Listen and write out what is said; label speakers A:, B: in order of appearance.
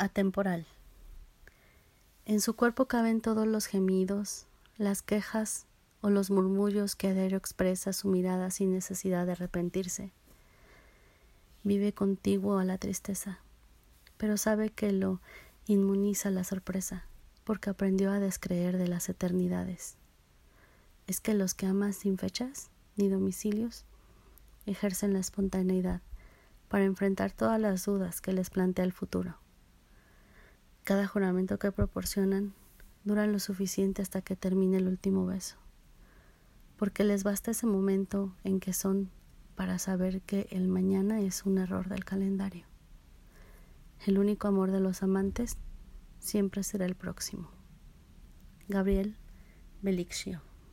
A: Atemporal. En su cuerpo caben todos los gemidos, las quejas o los murmullos que a expresa su mirada sin necesidad de arrepentirse. Vive contiguo a la tristeza, pero sabe que lo inmuniza la sorpresa, porque aprendió a descreer de las eternidades. Es que los que aman sin fechas ni domicilios ejercen la espontaneidad para enfrentar todas las dudas que les plantea el futuro. Cada juramento que proporcionan dura lo suficiente hasta que termine el último beso, porque les basta ese momento en que son para saber que el mañana es un error del calendario. El único amor de los amantes siempre será el próximo. Gabriel Belixio